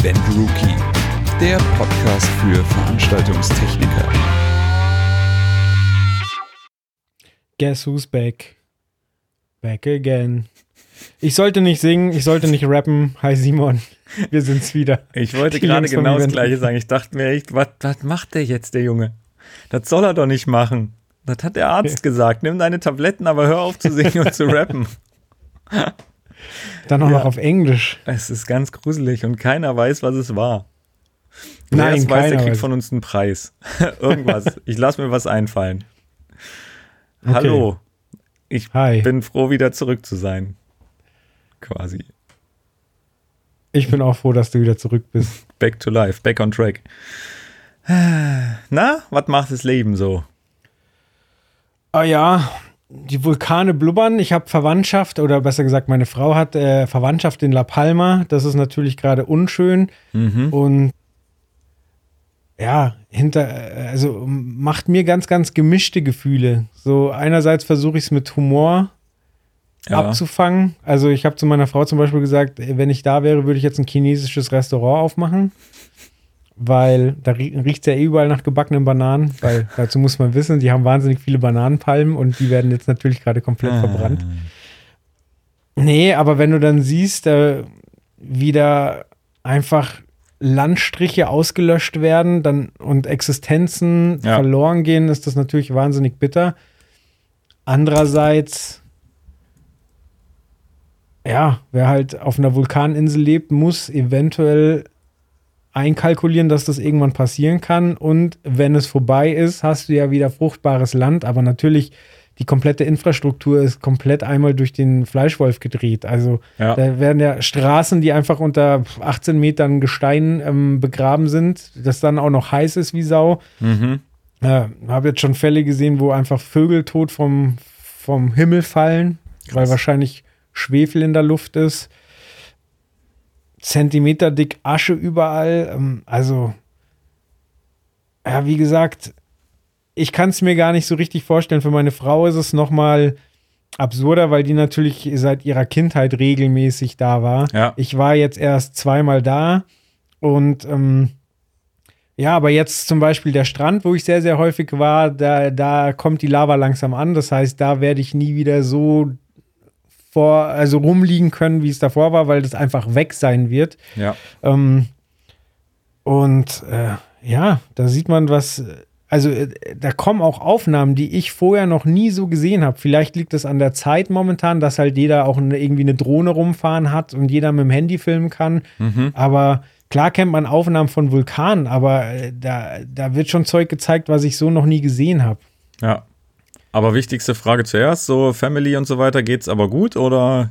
Event Rookie, der Podcast für Veranstaltungstechniker. Guess who's back? Back again. Ich sollte nicht singen, ich sollte nicht rappen. Hi Simon, wir sind's wieder. Ich wollte Die gerade Jungs genau das Event. gleiche sagen. Ich dachte mir echt, was, was macht der jetzt, der Junge? Das soll er doch nicht machen. Das hat der Arzt gesagt. Nimm deine Tabletten, aber hör auf zu singen und zu rappen. Dann auch Ja. noch auf Englisch. Es ist ganz gruselig und keiner weiß, was es war. Wer Nein, es weiß, der kriegt weiß. von uns einen Preis. Irgendwas. Ich lasse mir was einfallen. Hallo. Ich Hi. bin froh, wieder zurück zu sein. Quasi. Ich bin auch froh, dass du wieder zurück bist. Back to life, back on track. Na, was macht das Leben so? Ah ja, die Vulkane blubbern. Ich habe Verwandtschaft, oder besser gesagt, meine Frau hat äh, Verwandtschaft in La Palma. Das ist natürlich gerade unschön. Mhm. Und ja, hinter, äh, also macht mir ganz, ganz gemischte Gefühle. So einerseits versuche ich es mit Humor Ja. abzufangen. Also ich habe zu meiner Frau zum Beispiel gesagt, ey, wenn ich da wäre, würde ich jetzt ein chinesisches Restaurant aufmachen. Weil da riecht es ja eh überall nach gebackenen Bananen. Weil dazu muss man wissen, die haben wahnsinnig viele Bananenpalmen und die werden jetzt natürlich gerade komplett Ah. verbrannt. Nee, aber wenn du dann siehst, äh, wie da einfach Landstriche ausgelöscht werden dann, und Existenzen Ja. verloren gehen, ist das natürlich wahnsinnig bitter. Andererseits, ja, wer halt auf einer Vulkaninsel lebt, muss eventuell einkalkulieren, dass das irgendwann passieren kann. Und wenn es vorbei ist, hast du ja wieder fruchtbares Land. Aber natürlich, die komplette Infrastruktur ist komplett einmal durch den Fleischwolf gedreht. Also Ja. da werden ja Straßen, die einfach unter 18 Metern Gestein ähm, begraben sind, das dann auch noch heiß ist wie Sau. Mhm. Ja, habe jetzt schon Fälle gesehen, wo einfach Vögel tot vom, vom Himmel fallen, weil Krass. wahrscheinlich Schwefel in der Luft ist. Zentimeter dick Asche überall. Ähm, also, ja, wie gesagt, ich kann es mir gar nicht so richtig vorstellen. Für meine Frau ist es noch mal absurder, weil die natürlich seit ihrer Kindheit regelmäßig da war. Ja. Ich war jetzt erst zweimal da und ähm, ja, aber jetzt zum Beispiel der Strand, wo ich sehr, sehr häufig war, da, da kommt die Lava langsam an. Das heißt, da werde ich nie wieder so vor, also rumliegen können, wie es davor war, weil das einfach weg sein wird. Ja. Ähm, und äh, ja, da sieht man was. Also äh, da kommen auch Aufnahmen, die ich vorher noch nie so gesehen habe. Vielleicht liegt es an der Zeit momentan, dass halt jeder auch eine, irgendwie eine Drohne rumfahren hat und jeder mit dem Handy filmen kann. Mhm. Aber klar kennt man Aufnahmen von Vulkanen, aber äh, da, da wird schon Zeug gezeigt, was ich so noch nie gesehen habe. Ja. Aber wichtigste Frage zuerst, so Family und so weiter, geht's aber gut oder?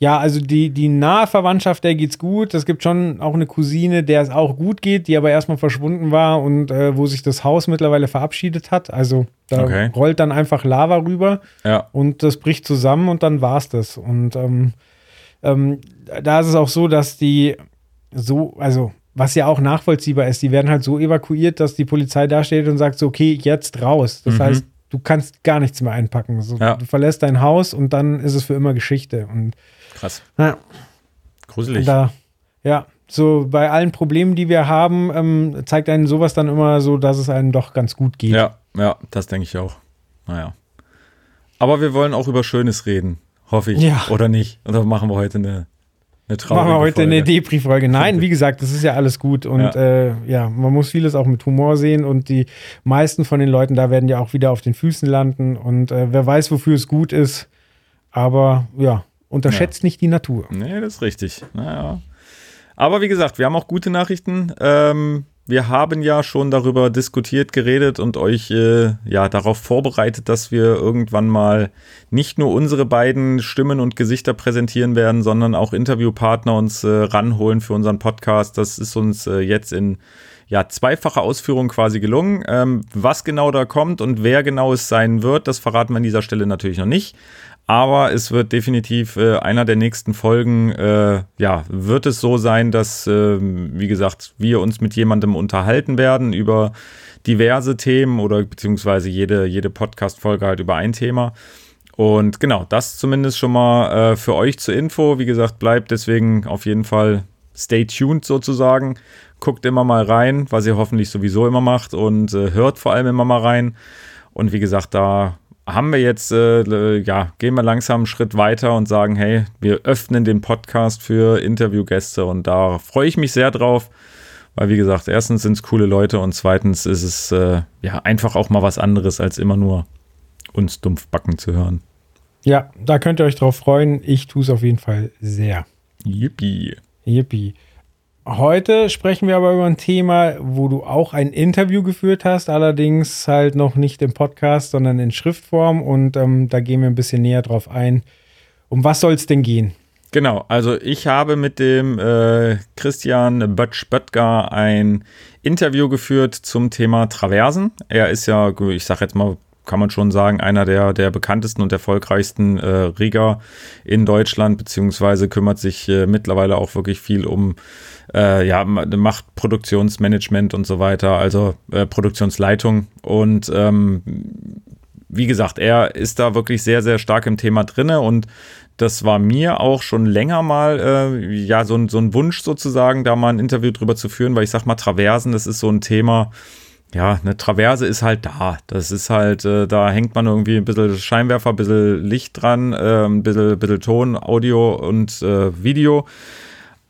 Ja, also die, die nahe Verwandtschaft, der geht's gut. Es gibt schon auch eine Cousine, der es auch gut geht, die aber erstmal verschwunden war und äh, wo sich das Haus mittlerweile verabschiedet hat. Also da Okay. rollt dann einfach Lava rüber Ja. und das bricht zusammen und dann war's das. Und ähm, ähm, da ist es auch so, dass die so, also was ja auch nachvollziehbar ist, die werden halt so evakuiert, dass die Polizei da steht und sagt so, okay, jetzt raus. Das Mhm. heißt, du kannst gar nichts mehr einpacken. So, Ja. Du verlässt dein Haus und dann ist es für immer Geschichte. Und Krass. ja, Gruselig. da, ja, so bei allen Problemen, die wir haben, ähm, zeigt einen sowas dann immer so, dass es einem doch ganz gut geht. Ja, ja, das denke ich auch. Naja. Aber wir wollen auch über Schönes reden, hoffe ich. Ja. Oder nicht? Oder machen wir heute eine, eine traurige Machen wir heute Folge? eine Depri-Folge. Nein, wie gesagt, das ist ja alles gut. Und Ja. ja. Äh, ja, man muss vieles auch mit Humor sehen. Und die meisten von den Leuten da werden ja auch wieder auf den Füßen landen. Und äh, wer weiß, wofür es gut ist. Aber ja, unterschätzt nicht die Natur. Nee, das ist richtig. Naja. Aber wie gesagt, wir haben auch gute Nachrichten. Ähm, wir haben ja schon darüber diskutiert, geredet und euch äh, ja darauf vorbereitet, dass wir irgendwann mal nicht nur unsere beiden Stimmen und Gesichter präsentieren werden, sondern auch Interviewpartner uns äh, ranholen für unseren Podcast. Das ist uns äh, jetzt in ja, zweifacher Ausführung quasi gelungen. Ähm, was genau da kommt und wer genau es sein wird, das verraten wir an dieser Stelle natürlich noch nicht. Aber es wird definitiv äh, einer der nächsten Folgen, äh, ja, wird es so sein, dass, ähm, wie gesagt, wir uns mit jemandem unterhalten werden über diverse Themen oder beziehungsweise jede, jede Podcast-Folge halt über ein Thema. Und genau, das zumindest schon mal äh, für euch zur Info. Wie gesagt, bleibt deswegen auf jeden Fall stay tuned sozusagen. Guckt immer mal rein, was ihr hoffentlich sowieso immer macht und äh, hört vor allem immer mal rein. Und wie gesagt, da haben wir jetzt, äh, ja, gehen wir langsam einen Schritt weiter und sagen, hey, wir öffnen den Podcast für Interviewgäste und da freue ich mich sehr drauf, weil wie gesagt, erstens sind es coole Leute und zweitens ist es äh, ja einfach auch mal was anderes, als immer nur uns dumpf backen zu hören. Ja, da könnt ihr euch drauf freuen. Ich tue es auf jeden Fall sehr. Yippie. Yippie. Heute sprechen wir aber über ein Thema, wo du auch ein Interview geführt hast, allerdings halt noch nicht im Podcast, sondern in Schriftform. Und ähm, da gehen wir ein bisschen näher drauf ein. Um was soll es denn gehen? Genau, also ich habe mit dem äh, Christian Böttsch-Böttger ein Interview geführt zum Thema Traversen. Er ist ja, ich sag jetzt mal kann man schon sagen, einer der, der bekanntesten und erfolgreichsten äh, Rigger in Deutschland, beziehungsweise kümmert sich äh, mittlerweile auch wirklich viel um äh, ja, macht Produktionsmanagement und so weiter, also äh, Produktionsleitung. Und ähm, wie gesagt, er ist da wirklich sehr, sehr stark im Thema drinne und das war mir auch schon länger mal äh, ja so so ein Wunsch sozusagen, da mal ein Interview drüber zu führen, weil ich sag mal, Traversen, das ist so ein Thema, ja, eine Traverse ist halt da. Das ist halt, äh, da hängt man irgendwie ein bisschen Scheinwerfer, ein bisschen Licht dran, äh, ein bisschen, bisschen Ton, Audio und äh, Video.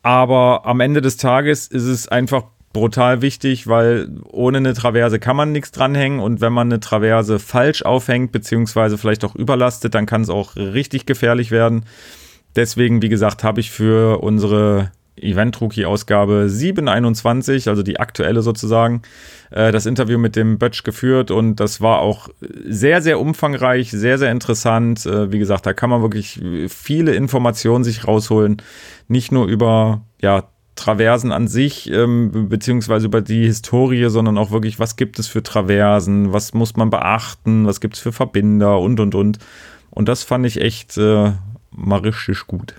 Aber am Ende des Tages ist es einfach brutal wichtig, weil ohne eine Traverse kann man nichts dranhängen und wenn man eine Traverse falsch aufhängt, beziehungsweise vielleicht auch überlastet, dann kann es auch richtig gefährlich werden. Deswegen, wie gesagt, habe ich für unsere Event-Rookie-Ausgabe 721, also die aktuelle sozusagen, äh, das Interview mit dem Bötsch geführt und das war auch sehr, sehr umfangreich, sehr, sehr interessant. Äh, wie gesagt, da kann man wirklich viele Informationen sich rausholen, nicht nur über, ja, Traversen an sich, ähm, beziehungsweise über die Historie, sondern auch wirklich, was gibt es für Traversen, was muss man beachten, was gibt es für Verbinder und, und, und. Und das fand ich echt äh, mal richtig gut.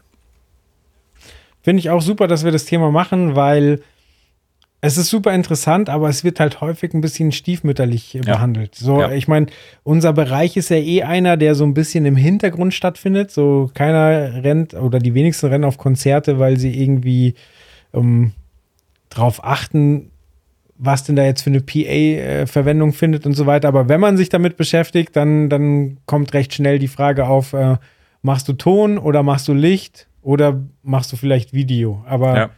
Finde ich auch super, dass wir das Thema machen, weil es ist super interessant, aber es wird halt häufig ein bisschen stiefmütterlich ja. behandelt. So, ja. ich meine, unser Bereich ist ja eh einer, der so ein bisschen im Hintergrund stattfindet. So, keiner rennt oder die wenigsten rennen auf Konzerte, weil sie irgendwie um, drauf achten, was denn da jetzt für eine PA-Verwendung äh, findet und so weiter. Aber wenn man sich damit beschäftigt, dann, dann kommt recht schnell die Frage auf, äh, machst du Ton oder machst du Licht? Oder machst du vielleicht Video? Aber ja.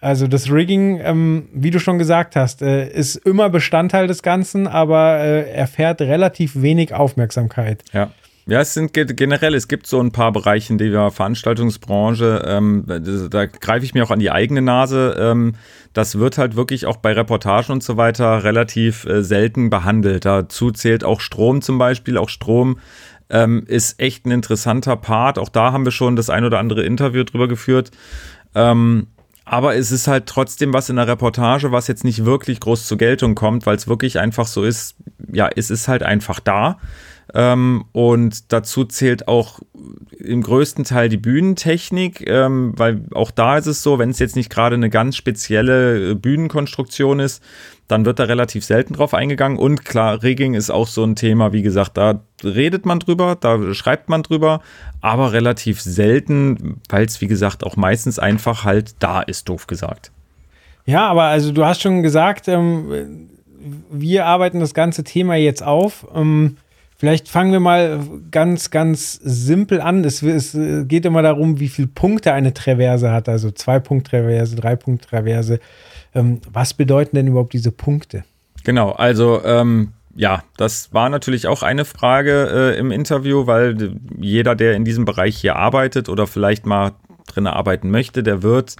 also das Rigging, ähm, wie du schon gesagt hast, äh, ist immer Bestandteil des Ganzen, aber äh, erfährt relativ wenig Aufmerksamkeit. Ja. Ja, es sind generell, es gibt so ein paar Bereiche in der Veranstaltungsbranche, ähm, da greife ich mir auch an die eigene Nase. Ähm, das wird halt wirklich auch bei Reportagen und so weiter relativ äh, selten behandelt. Dazu zählt auch Strom zum Beispiel. Auch Strom ähm, ist echt ein interessanter Part. Auch da haben wir schon das ein oder andere Interview drüber geführt. Ähm, aber es ist halt trotzdem was in der Reportage, was jetzt nicht wirklich groß zur Geltung kommt, weil es wirklich einfach so ist, ja, es ist halt einfach da. Ähm, und dazu zählt auch im größten Teil die Bühnentechnik, ähm, weil auch da ist es so, wenn es jetzt nicht gerade eine ganz spezielle äh, Bühnenkonstruktion ist, dann wird da relativ selten drauf eingegangen. Und klar, Rigging ist auch so ein Thema, wie gesagt, da redet man drüber, da schreibt man drüber, aber relativ selten, weil es, wie gesagt, auch meistens einfach halt da ist, doof gesagt. Ja, aber also du hast schon gesagt, ähm, wir arbeiten das ganze Thema jetzt auf. Ähm, vielleicht fangen wir mal ganz, ganz simpel an. Es, es, geht immer darum, wie viele Punkte eine Traverse hat, also zwei Punkt Traverse, drei Punkt Traverse. Ähm, was bedeuten denn überhaupt diese Punkte? Genau, also ähm, ja, das war natürlich auch eine Frage äh, im Interview, weil jeder, der in diesem Bereich hier arbeitet oder vielleicht mal drin arbeiten möchte, der wird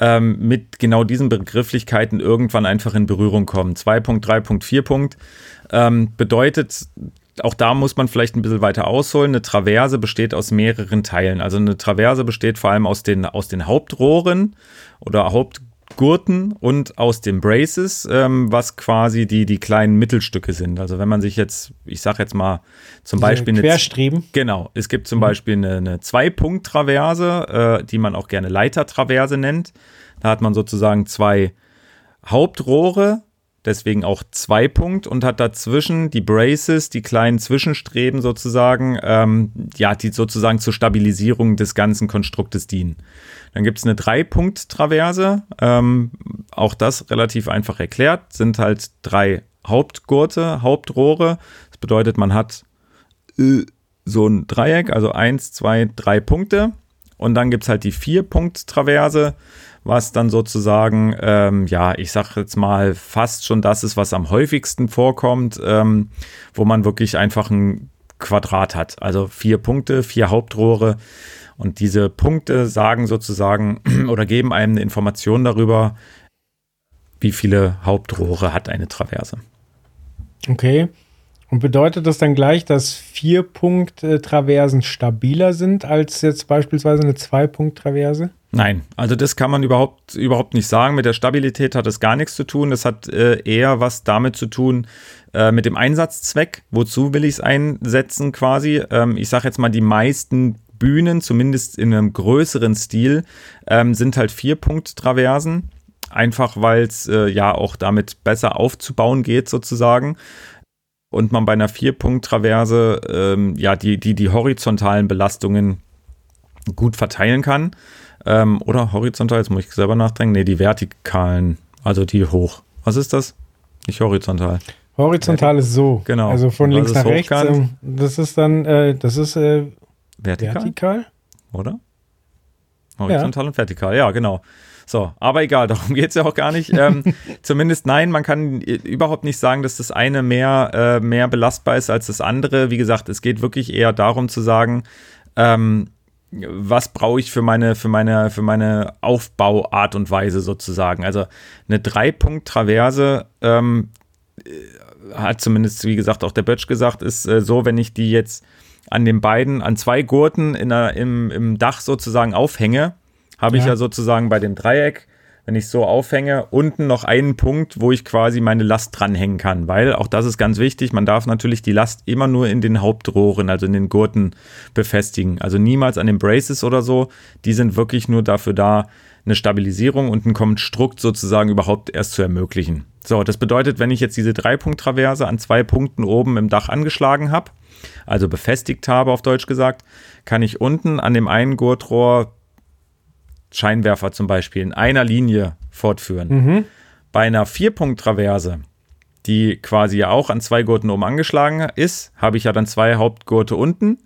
ähm, mit genau diesen Begrifflichkeiten irgendwann einfach in Berührung kommen. 2.3.4 Punkt ähm, bedeutet, auch da muss man vielleicht ein bisschen weiter ausholen. Eine Traverse besteht aus mehreren Teilen. Also eine Traverse besteht vor allem aus den, aus den Hauptrohren oder Haupt Gurten und aus den Braces, ähm, was quasi die, die kleinen Mittelstücke sind. Also wenn man sich jetzt, ich sag jetzt mal zum Diese Beispiel Querstreben. Eine, genau, es gibt zum mhm. Beispiel eine, eine Zwei-Punkt-Traverse, äh, die man auch gerne Leitertraverse nennt. Da hat man sozusagen zwei Hauptrohre. Deswegen auch zwei Punkt und hat dazwischen die Braces, die kleinen Zwischenstreben sozusagen, ähm, ja, die sozusagen zur Stabilisierung des ganzen Konstruktes dienen. Dann gibt es eine Drei-Punkt-Traverse, ähm, auch das relativ einfach erklärt, sind halt drei Hauptgurte, Hauptrohre. Das bedeutet, man hat äh, so ein Dreieck, also eins, zwei, drei Punkte. Und dann gibt es halt die Vier-Punkt-Traverse was dann sozusagen, ähm, ja, ich sag jetzt mal, fast schon das ist, was am häufigsten vorkommt, ähm, wo man wirklich einfach ein Quadrat hat. Also vier Punkte, vier Hauptrohre. Und diese Punkte sagen sozusagen oder geben einem eine Information darüber, wie viele Hauptrohre hat eine Traverse. Okay. Und bedeutet das dann gleich, dass Vier-Punkt-Traversen stabiler sind als jetzt beispielsweise eine Zwei-Punkt-Traverse? Nein, also das kann man überhaupt, überhaupt nicht sagen. Mit der Stabilität hat es gar nichts zu tun. Das hat äh, eher was damit zu tun, äh, mit dem Einsatzzweck. Wozu will ich es einsetzen quasi? Ähm, ich sage jetzt mal, die meisten Bühnen, zumindest in einem größeren Stil, ähm, sind halt Vier-Punkt-Traversen. Einfach weil es äh, ja auch damit besser aufzubauen geht, sozusagen und man bei einer Vier-Punkt-Traverse ähm, ja die, die, die horizontalen Belastungen gut verteilen kann. Ähm, oder horizontal, jetzt muss ich selber nachdenken. Nee, die vertikalen, also die hoch. Was ist das? Nicht horizontal. Horizontal ist so. Genau. Also von links nach rechts. ähm, Das ist dann, äh, das ist äh, Vertikal, vertikal. oder? Horizontal und vertikal, ja, genau. So, aber egal, darum geht es ja auch gar nicht. Ähm, zumindest nein, man kann überhaupt nicht sagen, dass das eine mehr, äh, mehr belastbar ist als das andere. Wie gesagt, es geht wirklich eher darum zu sagen, ähm, was brauche ich für meine, für meine, für meine Aufbauart und Weise sozusagen. Also eine Drei-Punkt-Traverse ähm, äh, hat zumindest, wie gesagt, auch der Bötsch gesagt, ist äh, so, wenn ich die jetzt an den beiden, an zwei Gurten in der, im, im Dach sozusagen aufhänge, habe ich Ja. ja sozusagen bei dem Dreieck, wenn ich so aufhänge, unten noch einen Punkt, wo ich quasi meine Last dranhängen kann. Weil, auch das ist ganz wichtig, man darf natürlich die Last immer nur in den Hauptrohren, also in den Gurten befestigen. Also niemals an den Braces oder so. Die sind wirklich nur dafür da, eine Stabilisierung und ein Konstrukt sozusagen überhaupt erst zu ermöglichen. So, das bedeutet, wenn ich jetzt diese Dreipunkt-Traverse an zwei Punkten oben im Dach angeschlagen habe, also befestigt habe auf Deutsch gesagt, kann ich unten an dem einen Gurtrohr Scheinwerfer zum Beispiel in einer Linie fortführen. Bei einer Vierpunkt-Traverse, die quasi ja auch an zwei Gurten oben angeschlagen ist, habe ich ja dann zwei Hauptgurte unten.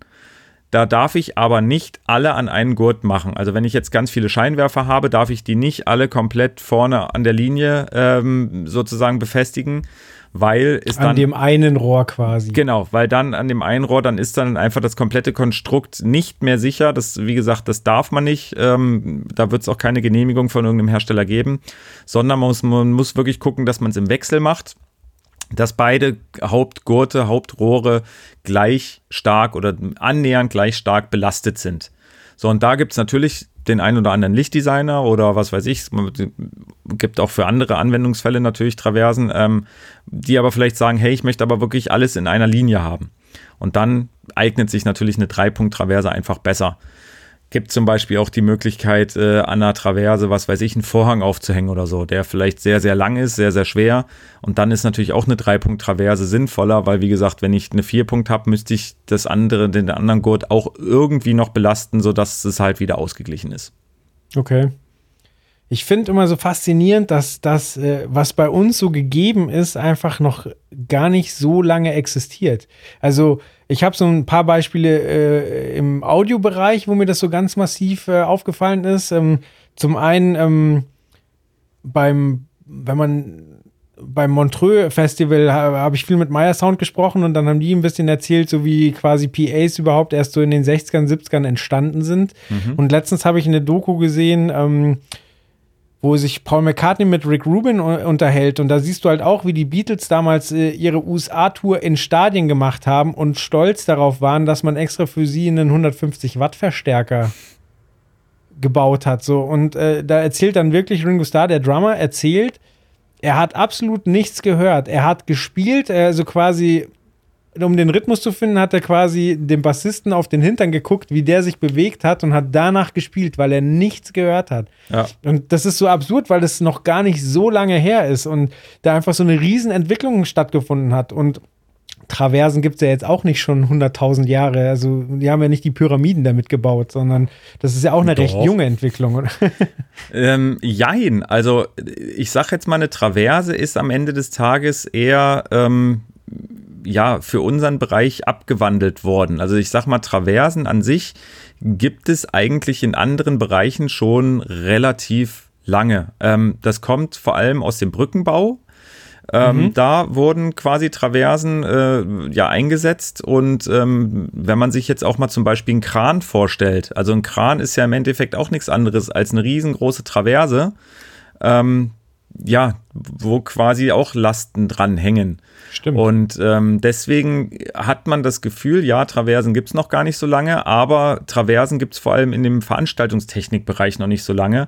Da darf ich aber nicht alle an einen Gurt machen. Also wenn ich jetzt ganz viele Scheinwerfer habe, darf ich die nicht alle komplett vorne an der Linie ähm, sozusagen befestigen, weil es An dann dem einen Rohr quasi. Genau, weil dann an dem einen Rohr, dann ist dann einfach das komplette Konstrukt nicht mehr sicher. Das, wie gesagt, das darf man nicht. Ähm, da wird es auch keine Genehmigung von irgendeinem Hersteller geben, sondern man muss, man muss wirklich gucken, dass man es im Wechsel macht, dass beide Hauptgurte, Hauptrohre gleich stark oder annähernd gleich stark belastet sind. So, und da gibt es natürlich den einen oder anderen Lichtdesigner oder was weiß ich, es gibt auch für andere Anwendungsfälle natürlich Traversen, ähm, die aber vielleicht sagen, hey, ich möchte aber wirklich alles in einer Linie haben. Und dann eignet sich natürlich eine Dreipunkt-Traverse einfach besser. Gibt zum Beispiel auch die Möglichkeit, äh, an einer Traverse, was weiß ich, einen Vorhang aufzuhängen oder so, der vielleicht sehr, sehr lang ist, sehr, sehr schwer. Und dann ist natürlich auch eine Dreipunkt-Traverse sinnvoller, weil, wie gesagt, wenn ich eine Vierpunkt habe, müsste ich das andere, den anderen Gurt auch irgendwie noch belasten, sodass es halt wieder ausgeglichen ist. Okay. Ich finde immer so faszinierend, dass das, äh, was bei uns so gegeben ist, einfach noch gar nicht so lange existiert. Also ich habe so ein paar Beispiele äh, im Audiobereich, wo mir das so ganz massiv äh, aufgefallen ist. Ähm, zum einen ähm, beim, wenn man beim Montreux Festival ha- habe ich viel mit Meyer Sound gesprochen und dann haben die ein bisschen erzählt, so wie quasi PAs überhaupt erst so in den 60ern, 70ern entstanden sind. Und letztens habe ich eine Doku gesehen, ähm, wo sich Paul McCartney mit Rick Rubin unterhält. Und da siehst du halt auch, wie die Beatles damals äh, ihre USA-Tour in Stadien gemacht haben und stolz darauf waren, dass man extra für sie einen 150 Watt Verstärker gebaut hat. So. Und äh, da erzählt dann wirklich Ringo Starr, der Drummer, erzählt, er hat absolut nichts gehört. Er hat gespielt, also quasi um den Rhythmus zu finden, hat er quasi dem Bassisten auf den Hintern geguckt, wie der sich bewegt hat und hat danach gespielt, weil er nichts gehört hat. Ja. Und das ist so absurd, weil das noch gar nicht so lange her ist und da einfach so eine Riesenentwicklung stattgefunden hat. Und Traversen gibt es ja jetzt auch nicht schon 100.000 Jahre. Also, die haben ja nicht die Pyramiden damit gebaut, sondern das ist ja auch eine Doch. recht junge Entwicklung? Ähm, jein. Also, ich sag jetzt mal, eine Traverse ist am Ende des Tages eher. Ähm, ja, für unseren Bereich abgewandelt worden. Also ich sag mal, Traversen an sich gibt es eigentlich in anderen Bereichen schon relativ lange. Ähm, das kommt vor allem aus dem Brückenbau. Ähm, mhm. Da wurden quasi Traversen äh, ja eingesetzt und ähm, wenn man sich jetzt auch mal zum Beispiel einen Kran vorstellt, also ein Kran ist ja im Endeffekt auch nichts anderes als eine riesengroße Traverse, ähm, ja, wo quasi auch Lasten dran hängen. Stimmt. Und ähm, deswegen hat man das Gefühl, ja, Traversen gibt es noch gar nicht so lange, aber Traversen gibt es vor allem in dem Veranstaltungstechnikbereich noch nicht so lange.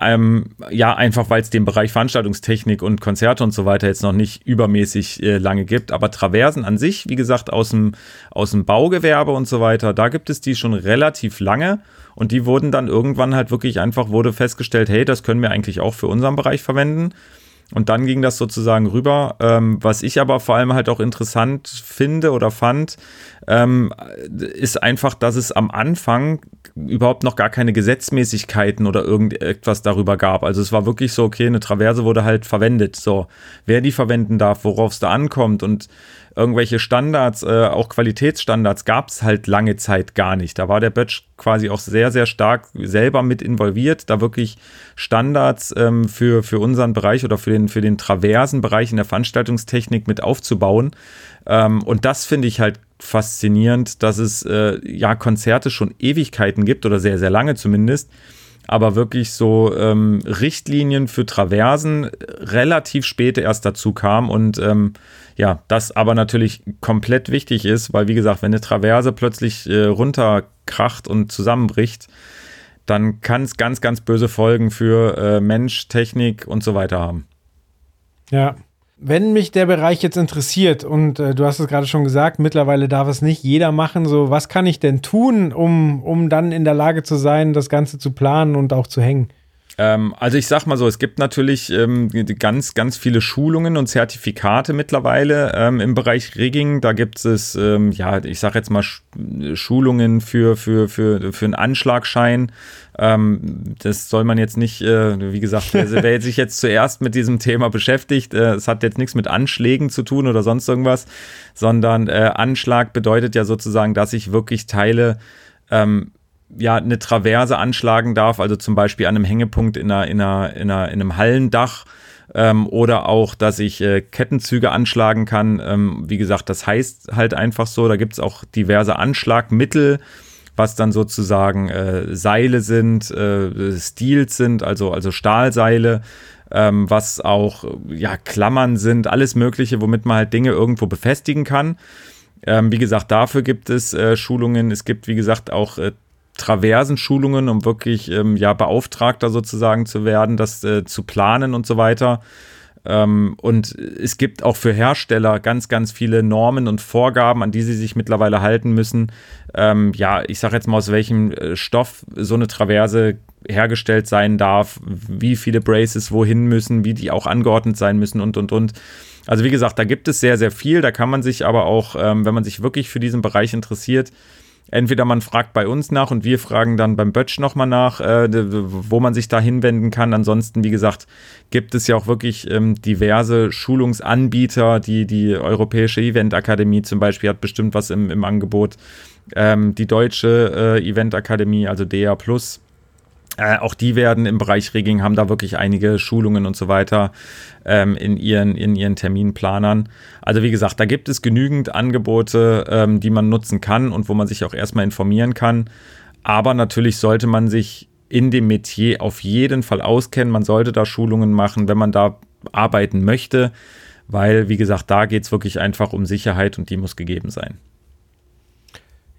Ähm, ja, einfach weil es den Bereich Veranstaltungstechnik und Konzerte und so weiter jetzt noch nicht übermäßig äh, lange gibt. Aber Traversen an sich, wie gesagt, aus dem, aus dem Baugewerbe und so weiter, da gibt es die schon relativ lange. Und die wurden dann irgendwann halt wirklich einfach, wurde festgestellt, hey, das können wir eigentlich auch für unseren Bereich verwenden. Und dann ging das sozusagen rüber. Ähm, was ich aber vor allem halt auch interessant finde oder fand, ähm, ist einfach, dass es am Anfang überhaupt noch gar keine Gesetzmäßigkeiten oder irgendetwas darüber gab. Also es war wirklich so, okay, eine Traverse wurde halt verwendet. So, wer die verwenden darf, worauf es da ankommt und irgendwelche Standards, äh, auch Qualitätsstandards gab es halt lange Zeit gar nicht. Da war der Bötsch quasi auch sehr, sehr stark selber mit involviert, da wirklich Standards ähm, für, für unseren Bereich oder für den, für den Traversenbereich in der Veranstaltungstechnik mit aufzubauen. Ähm, und das finde ich halt faszinierend, dass es äh, ja Konzerte schon Ewigkeiten gibt oder sehr, sehr lange zumindest aber wirklich so ähm, Richtlinien für Traversen relativ spät erst dazu kam und ähm, ja, das aber natürlich komplett wichtig ist, weil wie gesagt, wenn eine Traverse plötzlich äh, runterkracht und zusammenbricht, dann kann es ganz, ganz böse Folgen für äh, Mensch, Technik und so weiter haben. Ja, wenn mich der Bereich jetzt interessiert und äh, du hast es gerade schon gesagt, mittlerweile darf es nicht jeder machen, so was kann ich denn tun, um, um dann in der Lage zu sein, das Ganze zu planen und auch zu hängen? Ähm, also ich sag mal so, es gibt natürlich ähm, ganz, ganz viele Schulungen und Zertifikate mittlerweile ähm, im Bereich Rigging. Da gibt es, ähm, ja, ich sag jetzt mal Schulungen für, für, für, für einen Anschlagschein. Ähm, das soll man jetzt nicht, äh, wie gesagt, wer, wer sich jetzt zuerst mit diesem Thema beschäftigt, äh, es hat jetzt nichts mit Anschlägen zu tun oder sonst irgendwas, sondern äh, Anschlag bedeutet ja sozusagen, dass ich wirklich Teile ähm, ja, eine Traverse anschlagen darf, also zum Beispiel an einem Hängepunkt in, einer, in, einer, in, einer, in einem Hallendach ähm, oder auch, dass ich äh, Kettenzüge anschlagen kann. Ähm, wie gesagt, das heißt halt einfach so, da gibt es auch diverse Anschlagmittel, was dann sozusagen äh, Seile sind, äh, Steels sind, also, also Stahlseile. Ähm, was auch ja Klammern sind, alles Mögliche, womit man halt Dinge irgendwo befestigen kann. Ähm, wie gesagt, dafür gibt es äh, Schulungen. Es gibt, wie gesagt, auch äh, Traversenschulungen, um wirklich ähm, ja Beauftragter sozusagen zu werden, das äh, zu planen und so weiter. Ähm, und es gibt auch für Hersteller ganz, ganz viele Normen und Vorgaben, an die sie sich mittlerweile halten müssen. Ähm, ja, ich sage jetzt mal, aus welchem äh, Stoff so eine Traverse hergestellt sein darf, wie viele Braces wohin müssen, wie die auch angeordnet sein müssen und, und, und. Also wie gesagt, da gibt es sehr, sehr viel. Da kann man sich aber auch, ähm, wenn man sich wirklich für diesen Bereich interessiert, entweder man fragt bei uns nach und wir fragen dann beim Bötsch nochmal nach, äh, wo man sich da hinwenden kann. Ansonsten, wie gesagt, gibt es ja auch wirklich ähm, diverse Schulungsanbieter. Die, die Europäische Eventakademie zum Beispiel hat bestimmt was im, im Angebot. Ähm, die Deutsche äh, Eventakademie, also DA Plus, äh, auch die werden im Bereich Rigging, haben da wirklich einige Schulungen und so weiter ähm, in, ihren, in ihren Terminplanern. Also wie gesagt, da gibt es genügend Angebote, ähm, die man nutzen kann und wo man sich auch erstmal informieren kann. Aber natürlich sollte man sich in dem Metier auf jeden Fall auskennen. Man sollte da Schulungen machen, wenn man da arbeiten möchte, weil, wie gesagt, da geht es wirklich einfach um Sicherheit und die muss gegeben sein.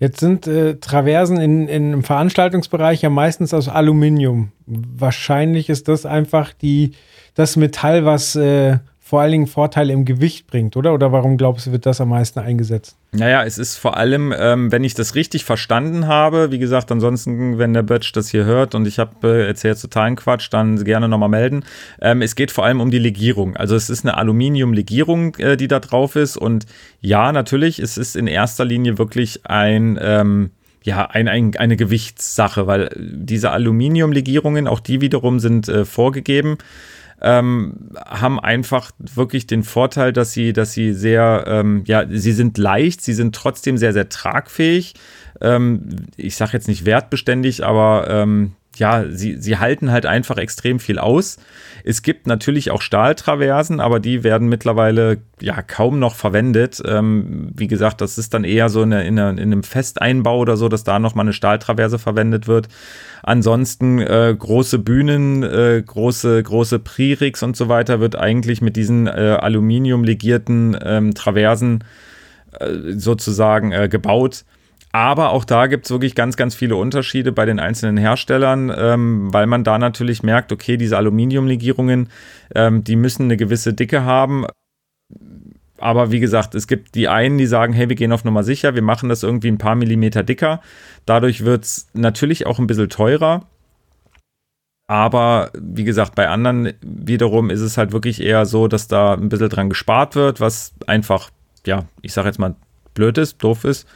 Jetzt sind äh, Traversen in, in, im Veranstaltungsbereich ja meistens aus Aluminium. Wahrscheinlich ist das einfach die, das Metall, was äh, vor allen Dingen Vorteile im Gewicht bringt, oder? Oder warum glaubst du, wird das am meisten eingesetzt? Naja, es ist vor allem, ähm, wenn ich das richtig verstanden habe, wie gesagt, ansonsten, wenn der Bötsch das hier hört und ich habe äh, erzählt totalen Quatsch, dann gerne nochmal melden. Ähm, es geht vor allem um die Legierung. Also es ist eine Aluminiumlegierung, äh, die da drauf ist und ja, natürlich, es ist in erster Linie wirklich ein, ähm, ja, ein, ein, eine Gewichtssache, weil diese Aluminiumlegierungen, auch die wiederum sind äh, vorgegeben ähm, haben einfach wirklich den Vorteil, dass sie, dass sie sehr, ähm, ja, sie sind leicht, sie sind trotzdem sehr, sehr tragfähig. Ähm, ich sage jetzt nicht wertbeständig, aber ähm, ja, sie, sie halten halt einfach extrem viel aus. Es gibt natürlich auch Stahltraversen, aber die werden mittlerweile ja kaum noch verwendet. Ähm, wie gesagt, das ist dann eher so in, in, in einem Festeinbau oder so, dass da nochmal eine Stahltraverse verwendet wird. Ansonsten äh, große Bühnen, äh, große, große Pririgs und so weiter wird eigentlich mit diesen äh, Aluminium-legierten ähm, Traversen äh, sozusagen äh, gebaut. Aber auch da gibt es wirklich ganz, ganz viele Unterschiede bei den einzelnen Herstellern, ähm, weil man da natürlich merkt, okay, diese Aluminiumlegierungen, ähm, die müssen eine gewisse Dicke haben. Aber wie gesagt, es gibt die einen, die sagen, hey, wir gehen auf Nummer sicher, wir machen das irgendwie ein paar Millimeter dicker. Dadurch wird es natürlich auch ein bisschen teurer. Aber wie gesagt, bei anderen wiederum ist es halt wirklich eher so, dass da ein bisschen dran gespart wird, was einfach, ja, ich sage jetzt mal blöd ist, doof ist.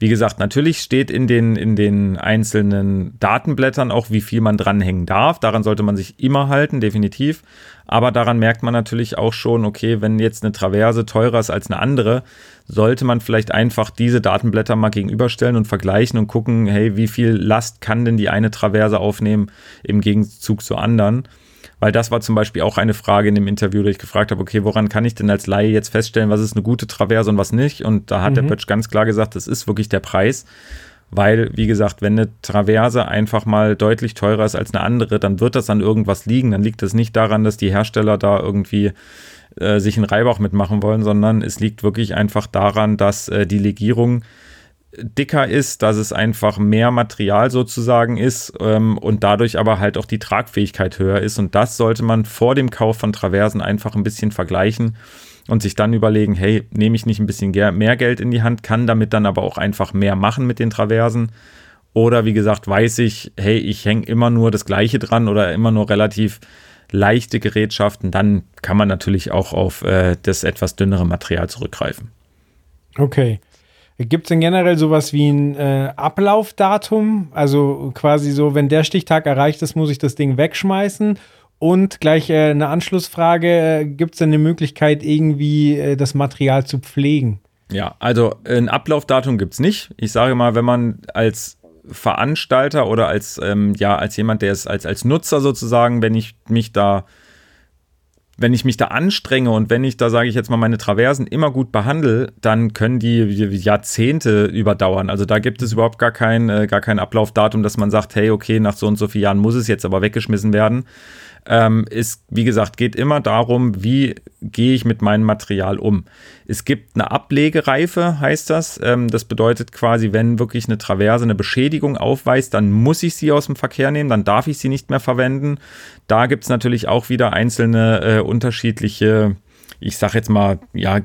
Wie gesagt, natürlich steht in den, in den einzelnen Datenblättern auch, wie viel man dranhängen darf. Daran sollte man sich immer halten, definitiv. Aber daran merkt man natürlich auch schon, okay, wenn jetzt eine Traverse teurer ist als eine andere, sollte man vielleicht einfach diese Datenblätter mal gegenüberstellen und vergleichen und gucken, hey, wie viel Last kann denn die eine Traverse aufnehmen im Gegenzug zu anderen? Weil das war zum Beispiel auch eine Frage in dem Interview, da ich gefragt habe, okay, woran kann ich denn als Laie jetzt feststellen, was ist eine gute Traverse und was nicht? Und da hat mhm. der Pötsch ganz klar gesagt, das ist wirklich der Preis. Weil, wie gesagt, wenn eine Traverse einfach mal deutlich teurer ist als eine andere, dann wird das an irgendwas liegen. Dann liegt es nicht daran, dass die Hersteller da irgendwie äh, sich einen Reibach mitmachen wollen, sondern es liegt wirklich einfach daran, dass äh, die Legierung dicker ist, dass es einfach mehr Material sozusagen ist ähm, und dadurch aber halt auch die Tragfähigkeit höher ist. Und das sollte man vor dem Kauf von Traversen einfach ein bisschen vergleichen und sich dann überlegen, hey, nehme ich nicht ein bisschen mehr Geld in die Hand, kann damit dann aber auch einfach mehr machen mit den Traversen. Oder wie gesagt, weiß ich, hey, ich hänge immer nur das gleiche dran oder immer nur relativ leichte Gerätschaften, dann kann man natürlich auch auf äh, das etwas dünnere Material zurückgreifen. Okay. Gibt es denn generell sowas wie ein äh, Ablaufdatum? Also quasi so, wenn der Stichtag erreicht ist, muss ich das Ding wegschmeißen? Und gleich äh, eine Anschlussfrage, äh, gibt es denn eine Möglichkeit, irgendwie äh, das Material zu pflegen? Ja, also ein Ablaufdatum gibt es nicht. Ich sage mal, wenn man als Veranstalter oder als, ähm, ja, als jemand, der es als, als Nutzer sozusagen, wenn ich mich da wenn ich mich da anstrenge und wenn ich da, sage ich jetzt mal, meine Traversen immer gut behandle, dann können die Jahrzehnte überdauern. Also da gibt es überhaupt gar kein, äh, gar kein Ablaufdatum, dass man sagt, hey, okay, nach so und so vielen Jahren muss es jetzt aber weggeschmissen werden ähm, ist, wie gesagt, geht immer darum, wie gehe ich mit meinem Material um. Es gibt eine Ablegereife, heißt das. Ähm, das bedeutet quasi, wenn wirklich eine Traverse eine Beschädigung aufweist, dann muss ich sie aus dem Verkehr nehmen, dann darf ich sie nicht mehr verwenden. Da gibt es natürlich auch wieder einzelne äh, unterschiedliche ich sage jetzt mal, ja,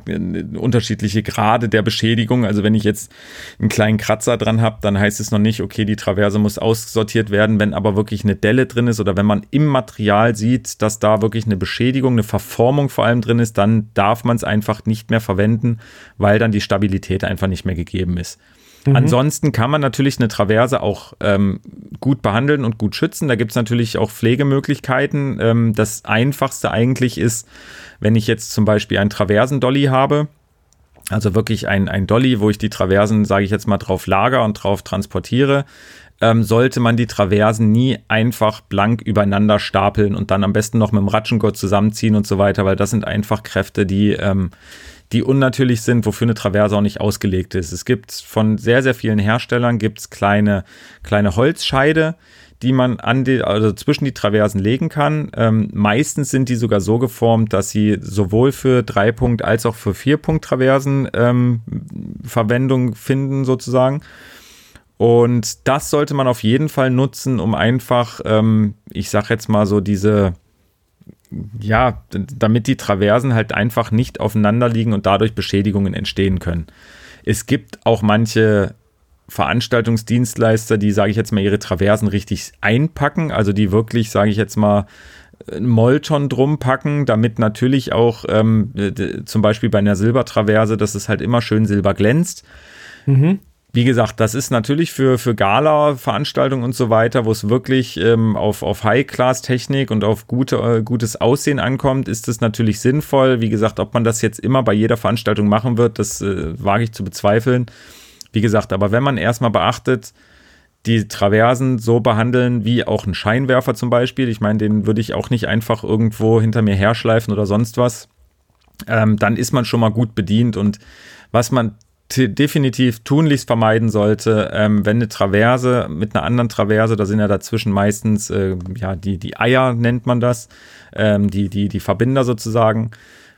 unterschiedliche Grade der Beschädigung. Also wenn ich jetzt einen kleinen Kratzer dran habe, dann heißt es noch nicht, okay, die Traverse muss aussortiert werden. Wenn aber wirklich eine Delle drin ist oder wenn man im Material sieht, dass da wirklich eine Beschädigung, eine Verformung vor allem drin ist, dann darf man es einfach nicht mehr verwenden, weil dann die Stabilität einfach nicht mehr gegeben ist. Mhm. Ansonsten kann man natürlich eine Traverse auch ähm, gut behandeln und gut schützen. Da gibt es natürlich auch Pflegemöglichkeiten. Ähm, das Einfachste eigentlich ist, wenn ich jetzt zum Beispiel einen Traversendolly habe, also wirklich ein, ein Dolly, wo ich die Traversen, sage ich jetzt mal, drauf lager und drauf transportiere, ähm, sollte man die Traversen nie einfach blank übereinander stapeln und dann am besten noch mit dem Ratschengurt zusammenziehen und so weiter, weil das sind einfach Kräfte, die ähm, die unnatürlich sind, wofür eine Traverse auch nicht ausgelegt ist. Es gibt von sehr, sehr vielen Herstellern gibt's kleine, kleine Holzscheide, die man an die, also zwischen die Traversen legen kann. Ähm, meistens sind die sogar so geformt, dass sie sowohl für Dreipunkt als auch für Vierpunkt Traversen ähm, Verwendung finden sozusagen. Und das sollte man auf jeden Fall nutzen, um einfach, ähm, ich sag jetzt mal so diese ja, damit die Traversen halt einfach nicht aufeinander liegen und dadurch Beschädigungen entstehen können. Es gibt auch manche Veranstaltungsdienstleister, die, sage ich jetzt mal, ihre Traversen richtig einpacken, also die wirklich, sage ich jetzt mal, ein Molton drum packen, damit natürlich auch ähm, zum Beispiel bei einer Silbertraverse, dass es halt immer schön silber glänzt. Mhm. Wie gesagt, das ist natürlich für, für Gala-Veranstaltungen und so weiter, wo es wirklich ähm, auf, auf High-Class-Technik und auf gute, äh, gutes Aussehen ankommt, ist es natürlich sinnvoll. Wie gesagt, ob man das jetzt immer bei jeder Veranstaltung machen wird, das äh, wage ich zu bezweifeln. Wie gesagt, aber wenn man erstmal beachtet, die Traversen so behandeln wie auch ein Scheinwerfer zum Beispiel. Ich meine, den würde ich auch nicht einfach irgendwo hinter mir herschleifen oder sonst was. Ähm, dann ist man schon mal gut bedient. Und was man definitiv tunlichst vermeiden sollte, ähm, wenn eine Traverse mit einer anderen Traverse, da sind ja dazwischen meistens, äh, ja, die, die Eier nennt man das, ähm, die, die, die Verbinder sozusagen.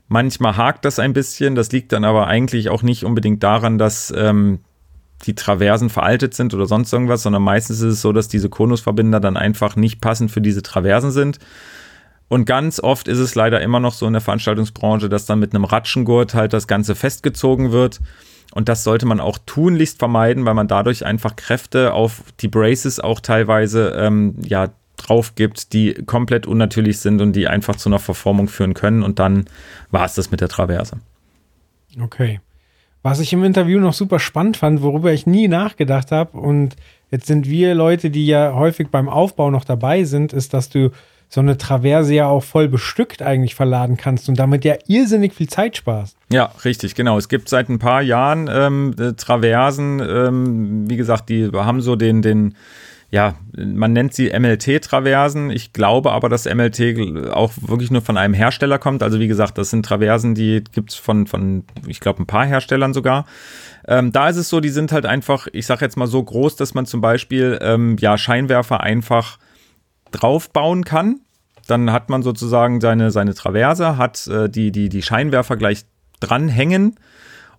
Manchmal hakt das ein bisschen, das liegt dann aber eigentlich auch nicht unbedingt daran, dass ähm, die Traversen veraltet sind oder sonst irgendwas, sondern meistens ist es so, dass diese Konusverbinder dann einfach nicht passend für diese Traversen sind. Und ganz oft ist es leider immer noch so in der Veranstaltungsbranche, dass dann mit einem Ratschengurt halt das Ganze festgezogen wird. Und das sollte man auch tunlichst vermeiden, weil man dadurch einfach Kräfte auf die Braces auch teilweise ähm, ja, drauf gibt, die komplett unnatürlich sind und die einfach zu einer Verformung führen können. Und dann war es das mit der Traverse. Okay. Was ich im Interview noch super spannend fand, worüber ich nie nachgedacht habe, und jetzt sind wir Leute, die ja häufig beim Aufbau noch dabei sind, ist, dass du so eine Traverse ja auch voll bestückt eigentlich verladen kannst und damit ja irrsinnig viel Zeit sparst. Ja, richtig, genau. Es gibt seit ein paar Jahren ähm, äh, Traversen, ähm, wie gesagt, die haben so den, den, ja, man nennt sie MLT-Traversen. Ich glaube aber, dass MLT auch wirklich nur von einem Hersteller kommt. Also wie gesagt, das sind Traversen, die gibt es von, von, ich glaube, ein paar Herstellern sogar. Ähm, da ist es so, die sind halt einfach, ich sage jetzt mal so groß, dass man zum Beispiel ähm, ja Scheinwerfer einfach draufbauen kann. Dann hat man sozusagen seine, seine Traverse, hat äh, die, die, die Scheinwerfer gleich dranhängen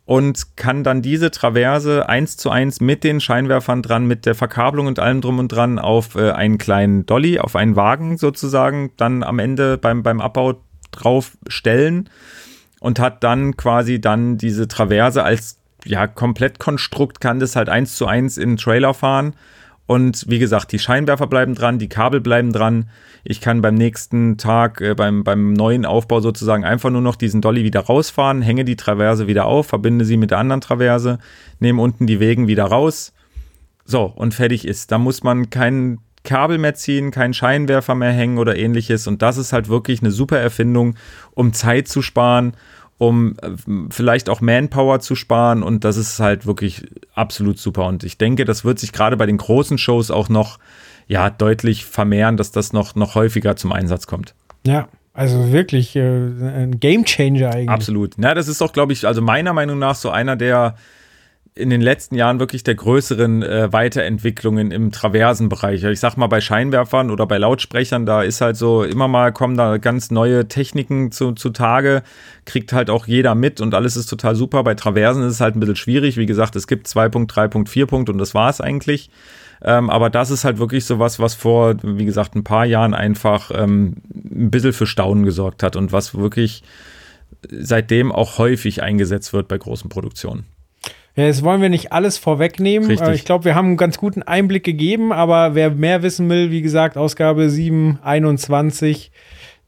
und kann dann diese Traverse eins zu eins mit den Scheinwerfern dran, mit der Verkabelung und allem drum und dran auf äh, einen kleinen Dolly, auf einen Wagen sozusagen, dann am Ende beim, beim Abbau drauf stellen und hat dann quasi dann diese Traverse als ja, Komplettkonstrukt, kann das halt eins zu eins in den Trailer fahren und wie gesagt, die Scheinwerfer bleiben dran, die Kabel bleiben dran. Ich kann beim nächsten Tag, äh, beim, beim neuen Aufbau sozusagen einfach nur noch diesen Dolly wieder rausfahren, hänge die Traverse wieder auf, verbinde sie mit der anderen Traverse, nehme unten die Wegen wieder raus. So, und fertig ist. Da muss man kein Kabel mehr ziehen, keinen Scheinwerfer mehr hängen oder ähnliches. Und das ist halt wirklich eine super Erfindung, um Zeit zu sparen um äh, vielleicht auch Manpower zu sparen und das ist halt wirklich absolut super und ich denke, das wird sich gerade bei den großen Shows auch noch ja deutlich vermehren, dass das noch noch häufiger zum Einsatz kommt. Ja, also wirklich äh, ein Game Changer eigentlich. Absolut. Na, das ist doch glaube ich, also meiner Meinung nach so einer der in den letzten Jahren wirklich der größeren äh, Weiterentwicklungen im Traversenbereich. Ich sag mal, bei Scheinwerfern oder bei Lautsprechern, da ist halt so, immer mal kommen da ganz neue Techniken zu, zutage, kriegt halt auch jeder mit und alles ist total super. Bei Traversen ist es halt ein bisschen schwierig. Wie gesagt, es gibt 2.3.4 Punkt und das war es eigentlich. Ähm, aber das ist halt wirklich so was, was vor, wie gesagt, ein paar Jahren einfach ähm, ein bisschen für Staunen gesorgt hat und was wirklich seitdem auch häufig eingesetzt wird bei großen Produktionen. Ja, jetzt wollen wir nicht alles vorwegnehmen. Richtig. Ich glaube, wir haben einen ganz guten Einblick gegeben, aber wer mehr wissen will, wie gesagt, Ausgabe 721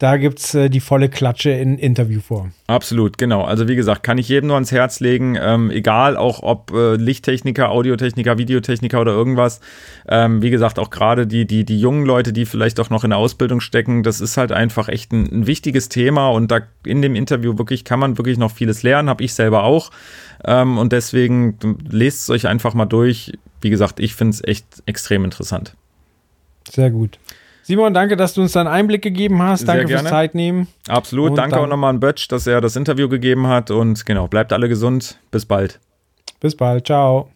da gibt es äh, die volle Klatsche in Interviewform. Absolut, genau. Also wie gesagt, kann ich jedem nur ans Herz legen, ähm, egal auch ob äh, Lichttechniker, Audiotechniker, Videotechniker oder irgendwas. Ähm, wie gesagt, auch gerade die, die, die jungen Leute, die vielleicht auch noch in der Ausbildung stecken, das ist halt einfach echt ein, ein wichtiges Thema und da in dem Interview wirklich kann man wirklich noch vieles lernen, habe ich selber auch. Ähm, und deswegen lest es euch einfach mal durch. Wie gesagt, ich finde es echt extrem interessant. Sehr gut. Simon, danke, dass du uns da einen Einblick gegeben hast. Danke fürs Zeit nehmen. Absolut. Und danke auch nochmal an Bötsch, dass er das Interview gegeben hat. Und genau, bleibt alle gesund. Bis bald. Bis bald. Ciao.